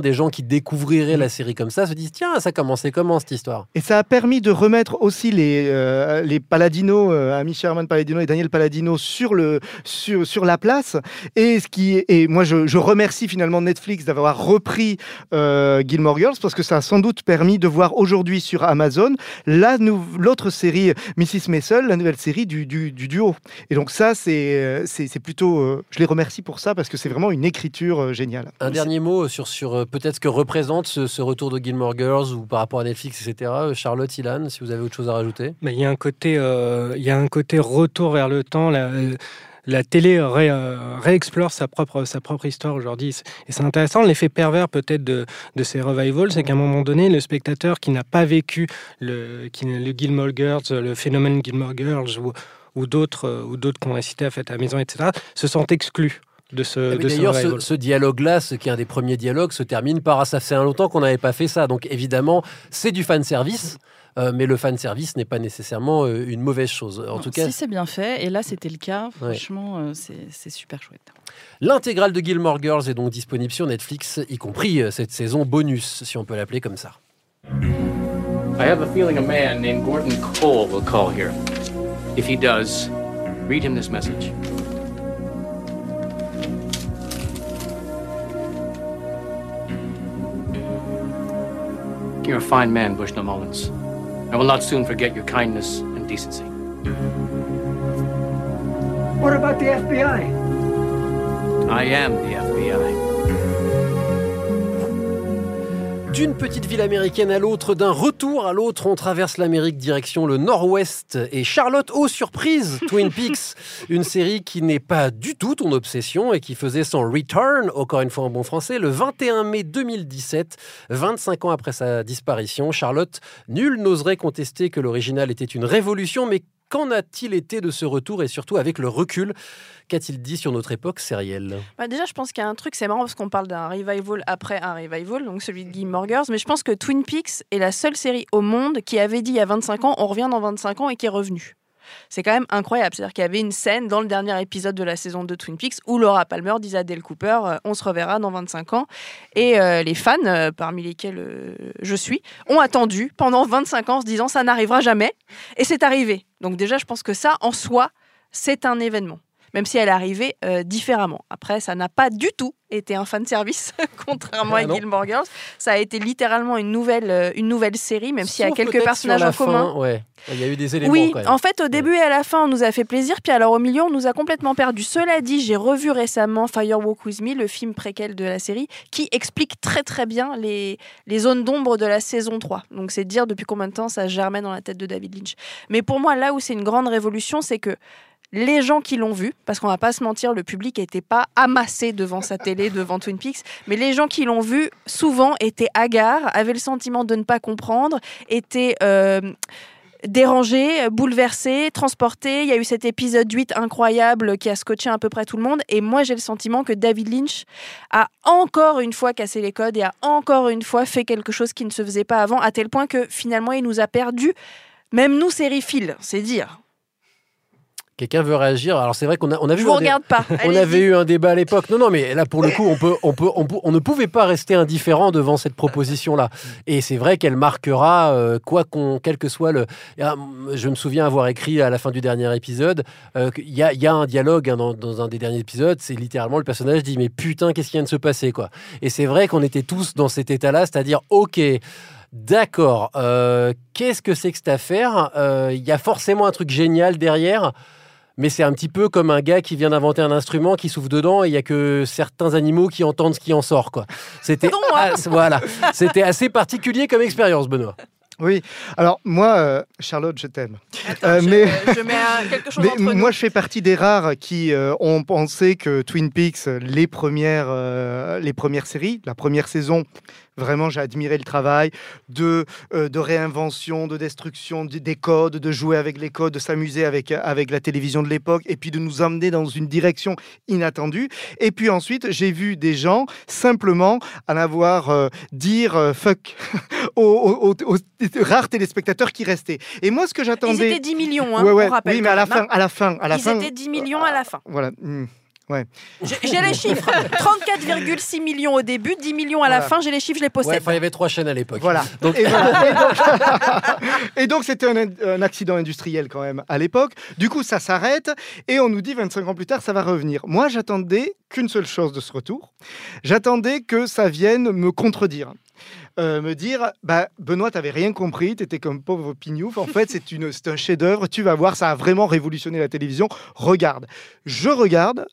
S1: des gens qui découvriraient la série comme ça se disent tiens, ça commençait comment cette histoire?
S5: Et ça a permis de remettre aussi les, euh, les Palladino, euh, Amy Sherman Palladino et Daniel Palladino sur, le, sur, sur la place. Et, ce qui et moi, je, je remercie finalement Netflix d'avoir repris euh, Gilmore Girls parce que ça a sans doute permis de voir aujourd'hui sur Amazon la l'autre série Mrs. Maisel, la nouvelle série du, du, du duo. Et donc ça, c'est euh, plutôt... euh, je les remercie pour ça parce que c'est vraiment une écriture euh, géniale.
S1: Un dernier mot sur sur euh, peut-être ce que représente ce, retour de Gilmore Girls ou par rapport à Netflix, etc. Euh, Charlotte, Ilan, si vous avez autre chose à rajouter
S9: Mais il y a un côté, euh, il y a un côté retour vers le temps. La, télé ré- réexplore sa propre, sa propre histoire aujourd'hui. Et c'est intéressant. L'effet pervers peut-être de, ces revivals, c'est qu'à un moment donné, le spectateur qui n'a pas vécu le, qui, le Gilmore Girls, le phénomène Gilmore Girls ou, ou d'autres qu'on a cités à Fête à la maison, etc., se sent exclu de ce,
S1: oui,
S9: de
S1: D'ailleurs, ce, dialogue-là, ce qui est un des premiers dialogues, se termine par ah, ça fait un longtemps qu'on n'avait pas fait ça. Donc évidemment, c'est du fan service, euh, mais le fan service n'est pas nécessairement euh, une mauvaise chose. En tout cas,
S8: si c'est bien fait, et là c'était le cas,
S1: Ouais.
S8: franchement, euh, c'est c'est super chouette.
S1: l'intégrale de Gilmore Girls est donc disponible sur Netflix, y compris euh, cette saison bonus, si on peut l'appeler comme ça.
S15: I have a feeling a man named Gordon Cole will call here. If he does, read him this message. You're a fine man, Bushnell Mullins. I will not soon forget your kindness and decency.
S16: What about the FBI?
S15: I am the FBI.
S1: D'une petite ville américaine à l'autre, d'un retour à l'autre, on traverse l'Amérique direction le nord-ouest. Et Charlotte, oh surprise, Twin Peaks, une série qui n'est pas du tout ton obsession et qui faisait son return, encore une fois en bon français, le 21 mai 2017, 25 ans après sa disparition. Charlotte, nul n'oserait contester que l'original était une révolution, mais qu'en a-t-il été de ce retour et surtout avec le recul Qu'a-t-il dit sur notre époque sérielle
S10: Bah, déjà, je pense qu'il y a un truc, c'est marrant parce qu'on parle d'un revival après un revival, donc celui de Gilmore Girls, mais je pense que Twin Peaks est la seule série au monde qui avait dit il y a 25 ans, on revient dans 25 ans et qui est revenu. C'est quand même incroyable. C'est-à-dire qu'il y avait une scène dans le dernier épisode de la saison de Twin Peaks où Laura Palmer disait à Dale Cooper euh, on se reverra dans 25 ans. Et euh, les fans, euh, parmi lesquels je suis, ont attendu pendant 25 ans en se disant ça n'arrivera jamais. Et c'est arrivé. Donc déjà, je pense que ça, en soi, c'est un événement même si elle est arrivée euh, différemment. Après, ça n'a pas du tout été un fan service, contrairement
S1: Ah
S10: à
S1: non.
S10: Gilmore Girls. Ça a été littéralement une nouvelle, euh, une nouvelle série, même s'il y a quelques personnages en commun.
S1: ouais. Il y a eu des éléments
S10: Oui,
S1: quand même.
S10: en fait, au début et à la fin, on nous a fait plaisir, puis alors au milieu, on nous a complètement perdu. Cela dit, j'ai revu récemment Firewalk With Me, le film préquel de la série, qui explique très très bien les, les zones d'ombre de la saison 3. Donc c'est dire depuis combien de temps ça germait dans la tête de David Lynch. Mais pour moi, là où c'est une grande révolution, c'est que les gens qui l'ont vu, parce qu'on va pas se mentir, le public n'était pas amassé devant sa télé, devant Twin Peaks, mais les gens qui l'ont vu, souvent étaient hagards, avaient le sentiment de ne pas comprendre, étaient... euh, dérangés, bouleversés, transportés. Il y a eu cet épisode 8 incroyable qui a scotché à peu près tout le monde. Et moi, j'ai le sentiment que David Lynch a encore une fois cassé les codes et a encore une fois fait quelque chose qui ne se faisait pas avant, à tel point que finalement, il nous a perdu. Même nous, sériphiles, c'est dire.
S1: Quelqu'un veut réagir Alors c'est vrai qu'on a, on a vu.
S10: Je vous regarde pas.
S1: On avait eu un débat à l'époque. Non, non, mais là pour le coup, on peut, on peut, on, peut- on ne pouvait pas rester indifférent devant cette proposition-là. Et c'est vrai qu'elle marquera euh, quoi qu'on, quel que soit le. Ah, Je me souviens avoir écrit à la fin du dernier épisode. euh, qu'il y, a, il y a un dialogue hein, dans, dans un des derniers épisodes. C'est littéralement le personnage dit mais putain qu'est-ce qui vient de se passer quoi. Et c'est vrai qu'on était tous dans cet état-là, c'est-à-dire ok. D'accord, euh, qu'est-ce que c'est que cette affaire? Euh, Il y a forcément un truc génial derrière. Mais c'est un petit peu comme un gars qui vient d'inventer un instrument qui souffle dedans et il y a que certains animaux qui entendent ce qui en sort quoi. C'était as- voilà, c'était assez particulier comme expérience Benoît.
S5: Oui, alors moi, euh, Charlotte, je t'aime. Euh, mais
S10: Je mets un- quelque chose
S5: mais
S10: entre nous.
S5: moi, je fais partie des rares qui euh, ont pensé que Twin Peaks, les premières, euh, les premières séries, la première saison, vraiment, j'ai admiré le travail de, euh, de réinvention, de destruction des codes, de jouer avec les codes, de s'amuser avec, avec la télévision de l'époque, et puis de nous emmener dans une direction inattendue. Et puis ensuite, j'ai vu des gens simplement en avoir euh, dire euh, fuck aux, aux- aux- aux rares téléspectateurs qui restaient. Et moi, ce que j'attendais.
S10: Ils étaient 10 millions, hein,
S5: Ouais, ouais,
S10: on rappelle.
S5: Oui, mais à la
S10: même,
S5: fin, à la fin, à la
S10: Ils
S5: fin.
S10: étaient 10 millions à la fin.
S5: Voilà. hmm, Ouais.
S10: J'ai les chiffres. 34,6 millions au début, 10 millions à la
S5: Voilà.
S10: fin. J'ai les chiffres, je les
S1: Ouais,
S10: possède.
S1: enfin, il y avait trois chaînes à l'époque.
S5: Voilà.
S1: Donc,
S5: Et, donc- Et donc, c'était un, un accident industriel quand même à l'époque. Du coup, ça s'arrête et on nous dit 25 ans plus tard, ça va revenir. Moi, j'attendais qu'une seule chose de ce retour. J'attendais que ça vienne me contredire. Euh, me dire, bah, Benoît, t'avais rien compris, t'étais comme pauvre pignouf. En fait, c'est c'est un chef-d'œuvre. Tu vas voir, ça a vraiment révolutionné la télévision. Regarde. Je regarde.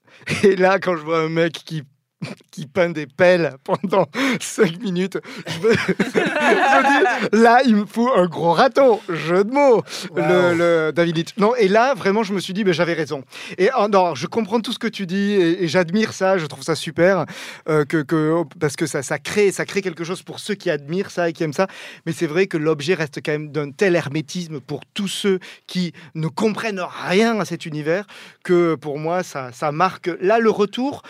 S5: Et là, quand je vois un mec qui qui peint des pelles pendant 5 minutes. Je me, je me dis, là, il me faut un gros râteau. Jeu de mots, le, le David Lynch. Non, et là, vraiment, je me suis dit, ben, j'avais raison. Et oh, non, je comprends tout ce que tu dis et, et j'admire ça. Je trouve ça super euh, que, que, parce que ça, ça, crée, ça crée quelque chose pour ceux qui admirent ça et qui aiment ça. Mais c'est vrai que l'objet reste quand même d'un tel hermétisme pour tous ceux qui ne comprennent rien à cet univers que pour moi, ça, ça marque. Là, le retour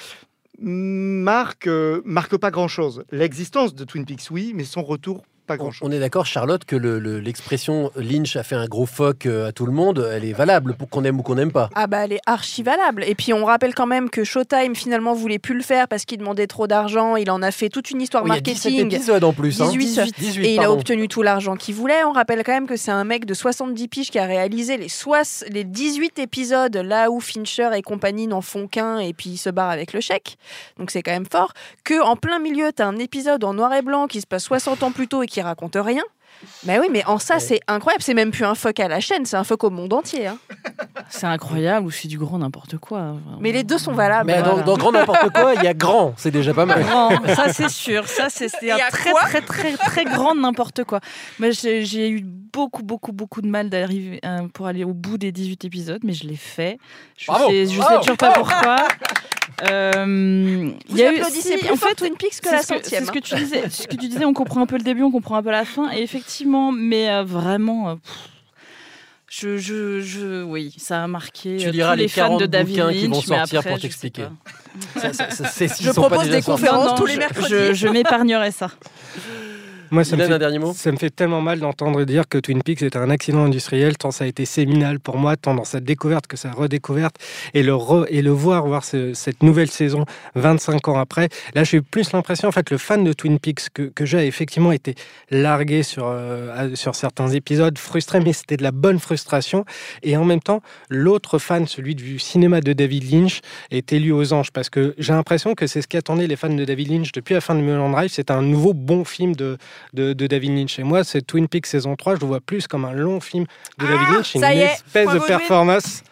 S5: marque, euh, marque pas grand-chose. L'existence de Twin Peaks, oui, mais son retour, pas grand-chose.
S1: On est d'accord, Charlotte, que le- le- l'expression Lynch a fait un gros fuck euh, à tout le monde, elle est valable pour qu'on aime ou qu'on n'aime pas.
S10: Ah bah elle est archi valable. Et puis on rappelle quand même que Showtime finalement voulait plus le faire parce qu'il demandait trop d'argent. Il en a fait toute une histoire
S1: Oh, il y a 17
S10: marketing.
S1: épisodes en plus, hein.
S10: 18.
S1: 18,
S10: et il a obtenu tout l'argent qu'il voulait. On rappelle quand même que c'est un mec de 70 piges qui a réalisé les, soix- les 18 épisodes là où Fincher et compagnie n'en font qu'un et puis il se barre avec le chèque. Donc c'est quand même fort. Que en plein milieu, tu as un épisode en noir et blanc qui se passe 60 ans plus tôt et qui raconte rien. Mais oui, mais en ça, c'est incroyable. C'est même plus un fuck à la chaîne, c'est un fuck au monde entier. hein.
S8: C'est incroyable ou c'est du grand n'importe quoi.
S10: Mais les deux sont valables.
S1: Mais dans,
S8: Voilà.
S1: dans grand n'importe quoi, il y a grand, c'est déjà pas mal.
S8: Grand, ça c'est sûr. Ça c'est un très, très très très grand n'importe quoi. Mais j'ai eu beaucoup beaucoup beaucoup de mal d'arriver euh, pour aller au bout des 18 épisodes, mais je l'ai fait. Je
S1: Bravo.
S8: sais, je sais
S1: Bravo.
S8: toujours pas pourquoi. Euh,
S10: Vous
S8: y a eu-
S10: applaudissez
S8: si,
S10: plus
S8: en
S10: fort
S8: fait,
S10: Twin Peaks que la
S8: ce que-
S10: centième.
S8: C'est ce que tu disais. Ce que tu disais, on comprend un peu le début, on comprend un peu la fin, et effectivement, mais euh, vraiment. euh, pff, je, je, je, oui, ça a marqué
S1: Tu
S8: euh,
S1: liras
S8: tous
S1: les
S8: les fans
S1: 40
S8: de David
S1: bouquins
S8: Lynch.
S1: qui vont sortir
S8: après,
S1: pour
S8: je
S1: t'expliquer.
S8: pas.
S1: Ça, ça, ça,
S10: Je
S1: sont
S10: propose des conférences
S8: Non,
S10: tous les
S8: je-
S10: mercredis.
S8: Je, je m'épargnerai ça.
S9: Moi, ça me,
S1: un
S9: fait,
S1: dernier mot
S9: ça me fait tellement mal d'entendre dire que Twin Peaks est un accident industriel, tant ça a été séminal pour moi, tant dans sa découverte que sa redécouverte, et le, re- et le voir, voir ce- cette nouvelle saison 25 ans après. Là, j'ai plus l'impression, en fait, le fan de Twin Peaks que, que j'ai a effectivement été largué sur, euh, sur certains épisodes, frustré, mais c'était de la bonne frustration. Et en même temps, l'autre fan, celui du cinéma de David Lynch, est élu aux anges, parce que j'ai l'impression que c'est ce qu'attendaient les fans de David Lynch depuis la fin de Mulholland Drive, c'est un nouveau bon film de, de, de David Lynch. Et moi, c'est Twin Peaks saison 3, je le vois plus comme un long film de David Lynch, une espèce
S10: point
S9: de performance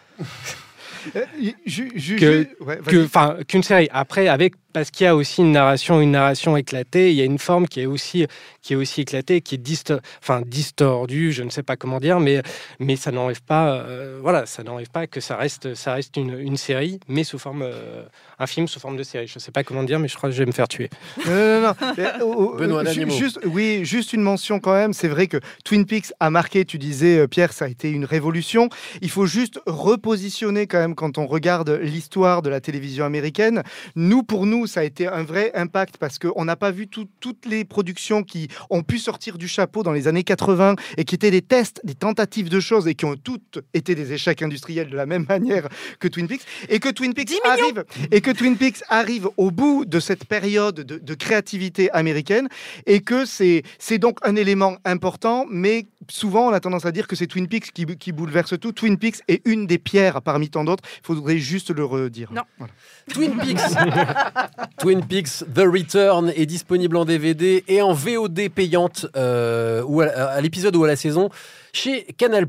S5: ouais,
S9: qu'une série. Après, avec parce qu'il y a aussi une narration, une narration éclatée, il y a une forme qui est aussi, qui est aussi éclatée, qui est disto- enfin, distordue, je ne sais pas comment dire, mais, mais ça n'enlève pas, euh, voilà, ça n'enlève pas que ça reste, ça reste une, une série, mais sous forme, euh, un film sous forme de série. Je ne sais pas comment dire, mais je crois que je vais me faire tuer.
S5: Non, non, non.
S1: Benoît,
S5: juste, oui, juste une mention quand même. C'est vrai que Twin Peaks a marqué, tu disais, euh, Pierre, ça a été une révolution. Il faut juste repositionner quand même quand on regarde l'histoire de la télévision américaine. Nous, pour nous, ça a été un vrai impact parce qu'on n'a pas vu tout- toutes les productions qui ont pu sortir du chapeau dans les années 80 et qui étaient des tests, des tentatives de choses et qui ont toutes été des échecs industriels de la même manière que Twin Peaks. Et que Twin Peaks arrive, et que Twin Peaks arrive au bout de cette période de, de créativité américaine et que c'est c'est donc un élément important, mais souvent on a tendance à dire que c'est Twin Peaks qui, qui bouleverse tout. Twin Peaks est une des pierres parmi tant d'autres. Il faudrait juste le redire.
S10: Non.
S5: Voilà.
S1: Twin Peaks. Twin Peaks The Return est disponible en DVD et en VOD payante euh, ou à, à l'épisode ou à la saison chez Canal+.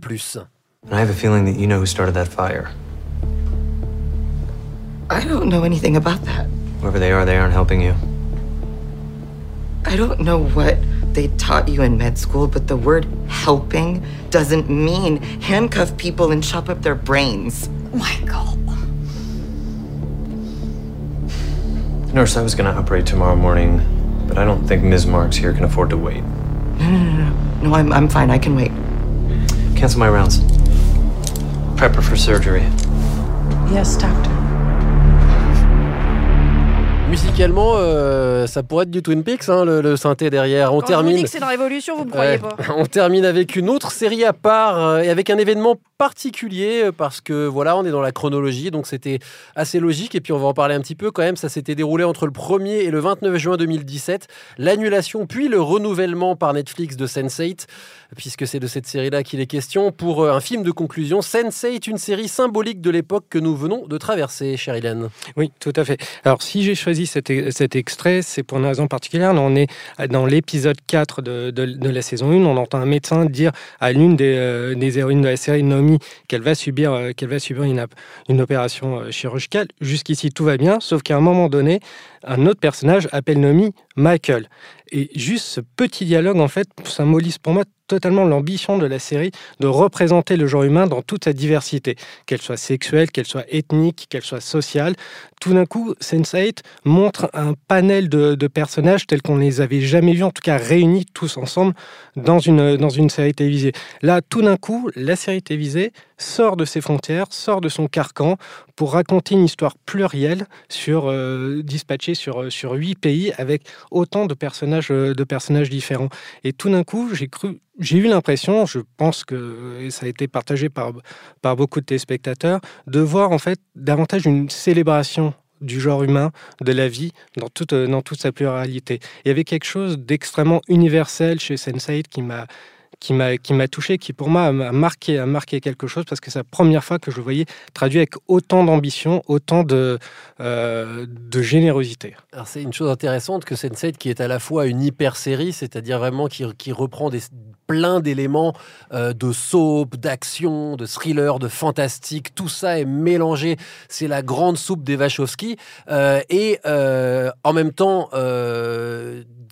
S17: And I have a feeling that you know who started that fire.
S18: I don't know anything about that.
S17: Whoever they are, they aren't helping you.
S18: I don't know what they taught you in med school, but the word helping doesn't mean handcuff people and chop up their brains.
S4: Michael.
S17: Nurse, I was gonna operate tomorrow morning, but I don't think Ms. Marks here can afford to wait.
S18: No, no, no, no. No, I'm, I'm fine. I can wait.
S17: Cancel my rounds. Prep her for surgery.
S18: Yes, doctor.
S1: Musicalement, euh, ça pourrait être du Twin Peaks, hein, le, le synthé derrière. On
S10: Quand je vous dis
S1: termine.
S10: c'est une révolution, vous me croyez
S1: Ouais.
S10: pas.
S1: On termine avec une autre série à part euh, et avec un événement particulier euh, parce que voilà, on est dans la chronologie, donc c'était assez logique. Et puis on va en parler un petit peu quand même. Ça s'était déroulé entre le 1er et le 29 juin 2017. L'annulation puis le renouvellement par Netflix de Sense8, puisque c'est de cette série-là qu'il est question pour euh, un film de conclusion. Sense8, une série symbolique de l'époque que nous venons de traverser, chère Hélène.
S9: Oui, tout à fait. Alors, si j'ai choisi cet, extrait, c'est pour une raison particulière. On est dans l'épisode 4 de, la saison 1. On entend un médecin dire à l'une des, euh, héroïnes de la série, Nomi, qu'elle va subir, euh, qu'elle va subir une, opération chirurgicale. Jusqu'ici, tout va bien, sauf qu'à un moment donné, un autre personnage appelle Nomi Michael. Et juste ce petit dialogue, en fait, symbolise pour moi totalement l'ambition de la série de représenter le genre humain dans toute sa diversité, qu'elle soit sexuelle, qu'elle soit ethnique, qu'elle soit sociale. Tout d'un coup, Sense8 montre un panel de, personnages tels qu'on les avait jamais vus, en tout cas réunis tous ensemble dans une, dans une série télévisée. Là, tout d'un coup, la série télévisée sort de ses frontières, sort de son carcan pour raconter une histoire plurielle sur, euh, dispatchée sur, sur huit pays avec autant de personnages, de personnages différents. Et tout d'un coup, j'ai cru j'ai eu l'impression, je pense que ça a été partagé par, par beaucoup de téléspectateurs, de voir en fait davantage une célébration du genre humain, de la vie, dans toute, dans toute sa pluralité. Il y avait quelque chose d'extrêmement universel chez Sense8 qui m'a qui m'a qui m'a touché, qui pour moi a marqué a marqué quelque chose parce que c'est la première fois que je voyais traduit avec autant d'ambition, autant de euh, de générosité.
S1: Alors c'est une chose intéressante que Sense8 qui est à la fois une hyper série, c'est-à-dire vraiment qui, qui reprend des plein d'éléments euh, de soap, d'action, de thriller, de fantastique. Tout ça est mélangé. C'est la grande soupe des Wachowski. Euh, et en même temps,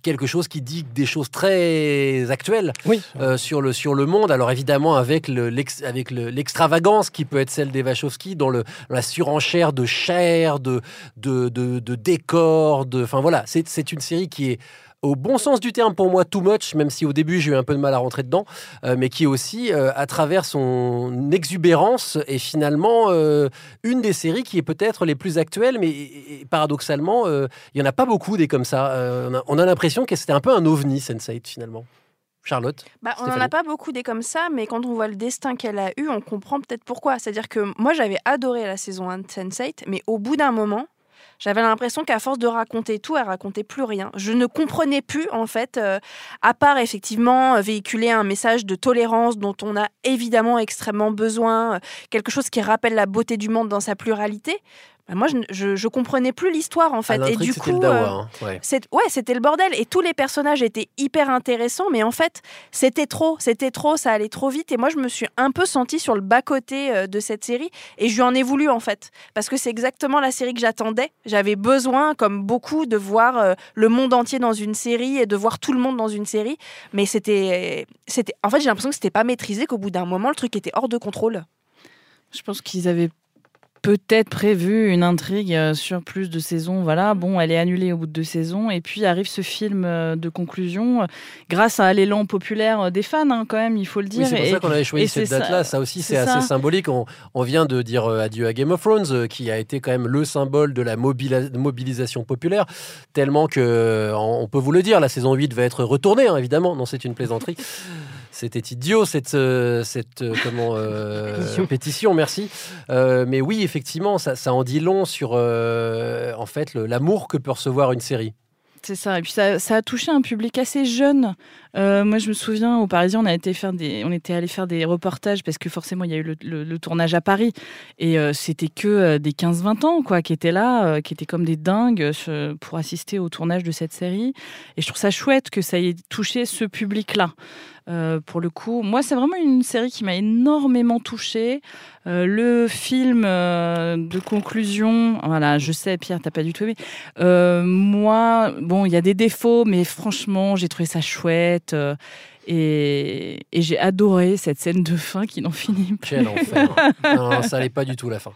S1: quelque chose qui dit des choses très actuelles
S9: oui.
S1: euh, sur, le, sur le monde. Alors évidemment, avec, le, l'ex, avec le, l'extravagance qui peut être celle des Wachowski, dans le, la surenchère de chair, de, de, de, de décors. De, enfin voilà, c'est une série qui est au bon sens du terme pour moi too much, même si au début j'ai eu un peu de mal à rentrer dedans, euh, mais qui est aussi, euh, à travers son exubérance, est finalement euh, une des séries qui est peut-être les plus actuelles, mais et, et, paradoxalement, il n'y en a pas beaucoup des comme ça. on a, on a l'impression que c'était un peu un ovni, Sense8, finalement. Charlotte
S10: bah, On n'en a pas beaucoup des comme ça, mais quand on voit le destin qu'elle a eu, on comprend peut-être pourquoi. C'est-à-dire que moi, j'avais adoré la saison 1 de Sense8, mais au bout d'un moment, j'avais l'impression qu'à force de raconter tout, elle racontait plus rien. Je ne comprenais plus, en fait, euh, à part effectivement véhiculer un message de tolérance dont on a évidemment extrêmement besoin, euh, quelque chose qui rappelle la beauté du monde dans sa pluralité. Bah moi, je, je, je, comprenais plus l'histoire en fait.
S1: et
S10: du coup,
S1: le dawa, hein. ouais,
S10: c'était le bordel. Et tous les personnages étaient hyper intéressants, mais en fait, c'était trop, c'était trop, ça allait trop vite. Et moi, je me suis un peu sentie sur le bas côté euh, de cette série, et je lui en ai voulu en fait, parce que c'est exactement la série que j'attendais. J'avais besoin, comme beaucoup, de voir euh, le monde entier dans une série et de voir tout le monde dans une série. Mais c'était, c'était, en fait, j'ai l'impression que c'était pas maîtrisé, qu'au bout d'un moment, le truc était hors de contrôle.
S8: Je pense qu'ils avaient peut-être prévu une intrigue euh, sur plus de saisons. Voilà, bon, elle est annulée au bout de deux saisons. Et puis arrive ce film euh, de conclusion, euh, grâce à l'élan populaire des fans, hein, quand même, il faut le dire.
S1: Oui, c'est pour ça qu'on avait choisi cette date-là. Ça, aussi, c'est assez symbolique. On, on, vient de dire adieu à Game of Thrones, qui a été quand même le symbole de la mobilisation populaire, tellement que, on peut vous le dire, la saison 8 va être retournée, hein, évidemment. Non, c'est une plaisanterie. C'était idiot cette, euh, cette euh, comment, euh, pétition. pétition. merci. Euh, mais oui, effectivement, ça, ça, en dit long sur en fait l'amour que peut recevoir une série.
S8: C'est ça. Et puis ça, ça, a touché un public assez jeune. Euh, moi, je me souviens, au Parisien, on, a été faire des, on était allé faire des reportages parce que forcément, il y a eu le, tournage à Paris. Et euh, c'était que euh, des 15-20 ans quoi, qui étaient là, qui étaient comme des dingues pour assister au tournage de cette série. Et je trouve ça chouette que ça ait touché ce public-là. Pour le coup, moi, c'est vraiment une série qui m'a énormément touchée. Le film de conclusion, voilà, je sais, Pierre, t'as pas du tout aimé. moi, bon, il y a des défauts, mais franchement, j'ai trouvé ça chouette. Et, et j'ai adoré cette scène de fin qui n'en finit plus.
S1: Quel enfer. non, ça n'allait pas du tout la fin.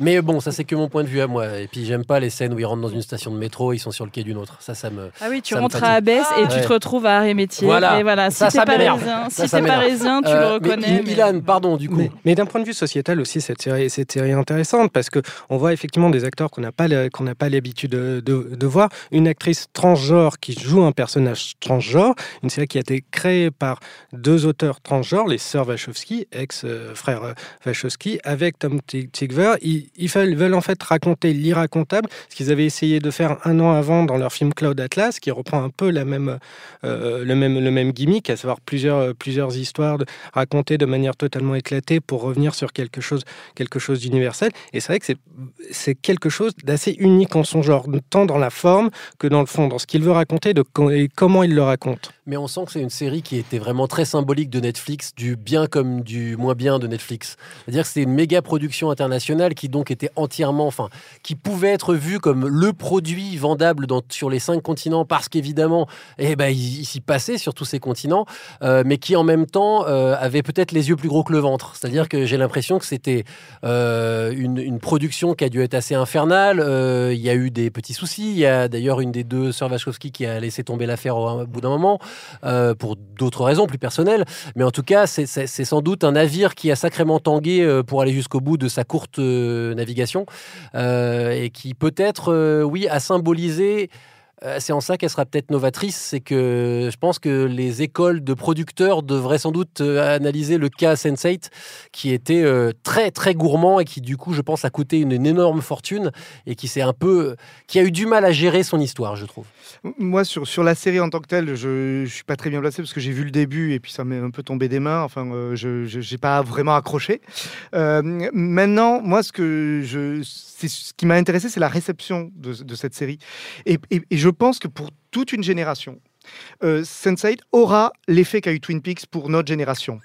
S1: Mais bon, ça c'est que mon point de vue à moi. Et puis j'aime pas les scènes où ils rentrent dans une station de métro, ils sont sur le quai d'une autre. Ça, ça me.
S8: Ah oui, tu rentres à Abbesse et ouais. tu te retrouves à Arrêt Métier.
S1: Voilà.
S8: Et voilà, si
S1: ça,
S8: t'es parisien, si
S1: ça,
S8: t'es parisien, tu
S1: euh,
S8: le reconnais.
S1: Mais, Milan, pardon, du coup.
S9: Mais, mais d'un point de vue sociétal aussi, cette série, cette série est intéressante parce que on voit effectivement des acteurs qu'on n'a pas qu'on n'a pas l'habitude de, de, de, voir. Une actrice transgenre qui joue un personnage transgenre. Une série qui a été créée par deux auteurs transgenres, les sœurs Wachowski, ex-frères Wachowski, avec Tom. Ils, ils veulent en fait raconter l'irracontable, ce qu'ils avaient essayé de faire un an avant dans leur film Cloud Atlas, qui reprend un peu la même, euh, le, même, le même gimmick, à savoir plusieurs, plusieurs histoires racontées de manière totalement éclatée pour revenir sur quelque chose, quelque chose d'universel. Et c'est vrai que c'est quelque chose d'assez unique en son genre, tant dans la forme que dans le fond, dans ce qu'il veut raconter et comment il le raconte.
S1: Mais on sent que c'est une série qui était vraiment très symbolique de Netflix, du bien comme du moins bien de Netflix. C'est-à-dire que c'est une méga production internationale qui donc était entièrement, enfin, qui pouvait être vue comme le produit vendable dans, sur les cinq continents parce qu'évidemment, eh ben, il, s'y passait sur tous ces continents, euh, mais qui en même temps euh, avait peut-être les yeux plus gros que le ventre. C'est-à-dire que j'ai l'impression que c'était euh, une, production qui a dû être assez infernale. Il y a eu des petits soucis. Il y a d'ailleurs une des deux sœurs Wachowski qui a laissé tomber l'affaire au, bout d'un moment. Pour d'autres raisons plus personnelles. Mais en tout cas, c'est sans doute un navire qui a sacrément tangué pour aller jusqu'au bout de sa courte euh, navigation et qui peut-être, oui, a symbolisé euh, c'est en ça qu'elle sera peut-être novatrice, c'est que je pense que les écoles de producteurs devraient sans doute euh, analyser le cas Sense8, qui était euh, très très gourmand et qui du coup, je pense, a coûté une, énorme fortune et qui s'est un peu, qui a eu du mal à gérer son histoire, je trouve.
S5: Moi, sur, sur la série en tant que telle, je, suis pas très bien placé parce que j'ai vu le début et puis ça m'est un peu tombé des mains. Enfin, je n'ai pas vraiment accroché. maintenant, moi, ce que je, ce qui m'a intéressé, c'est la réception de, cette série. et, et je pense que pour toute une génération, euh, Sense8 aura l'effet qu'a eu Twin Peaks pour notre génération.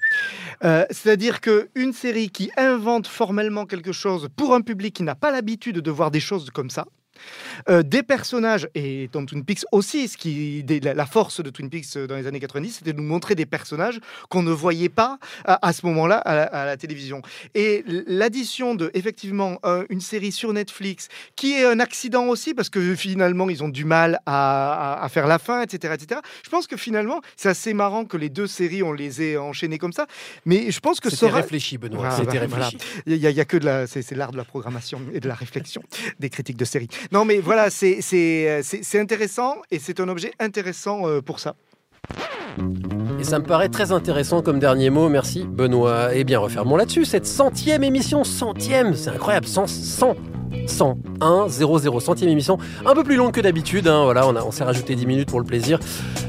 S5: Euh, c'est-à-dire qu'une série qui invente formellement quelque chose pour un public qui n'a pas l'habitude de voir des choses comme ça, euh, des personnages, et dans Twin Peaks aussi, ce qui, la force de Twin Peaks euh, dans les années 90, c'était de nous montrer des personnages qu'on ne voyait pas à, ce moment-là à, la télévision. Et l'addition de, effectivement, une série sur Netflix, qui est un accident aussi, parce que finalement, ils ont du mal à, faire la fin, etc., etc. Je pense que finalement, c'est assez marrant que les deux séries, on les ait enchaînées comme ça. Mais je pense que
S1: c'était réfléchi, Benoît. c'était réfléchi.
S5: Il n'y a, que de la, c'est l'art de la programmation et de la réflexion des critiques de séries. Non, mais voilà, euh, c'est intéressant et c'est un objet intéressant euh, pour ça.
S1: Et ça me paraît très intéressant comme dernier mot, merci Benoît. Eh bien, refermons là-dessus, cette centième émission, centième, c'est incroyable, 100, 100 101 00 centième émission, un peu plus longue que d'habitude. Hein, voilà, on, s'est rajouté 10 minutes pour le plaisir.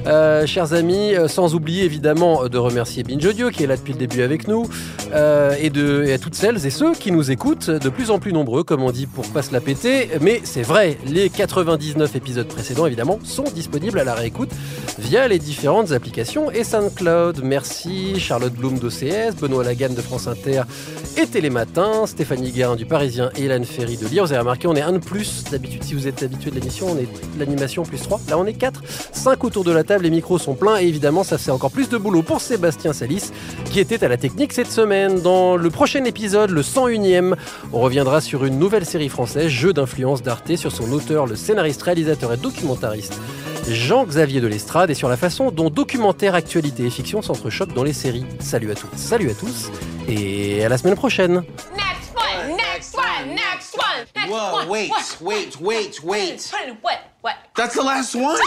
S1: Euh, chers amis, euh, sans oublier évidemment de remercier Binge Audio qui est là depuis le début avec nous euh, et, de, à toutes celles et ceux qui nous écoutent, de plus en plus nombreux, comme on dit, pour pas se la péter. Mais c'est vrai, les 99 épisodes précédents évidemment sont disponibles à la réécoute via les différentes applications et SoundCloud. Merci Charlotte Bloom d'OCS, Benoît Lagan de France Inter et Télématin, Stéphanie Guérin du Parisien et Hélène Ferry de Vous avez remarqué, on est un de plus. D'habitude, si vous êtes habitué de l'émission, on est l'animation plus 3. Là, on est 4. 5 autour de la table, les micros sont pleins. Et évidemment, ça fait encore plus de boulot pour Sébastien Salis, qui était à la technique cette semaine. Dans le prochain épisode, le 101e, on reviendra sur une nouvelle série française, Jeu d'influence d'Arte, sur son auteur, le scénariste, réalisateur et documentariste Jean-Xavier de l'Estrade et sur la façon dont documentaire, actualité et fiction s'entrechoquent dans les séries. Salut à tous, salut à tous et à la semaine prochaine.
S19: Next one. Next one.
S20: Whoa,
S19: one.
S20: wait,
S19: what?
S20: wait, wait, wait.
S19: What? What? What?
S20: That's the last one.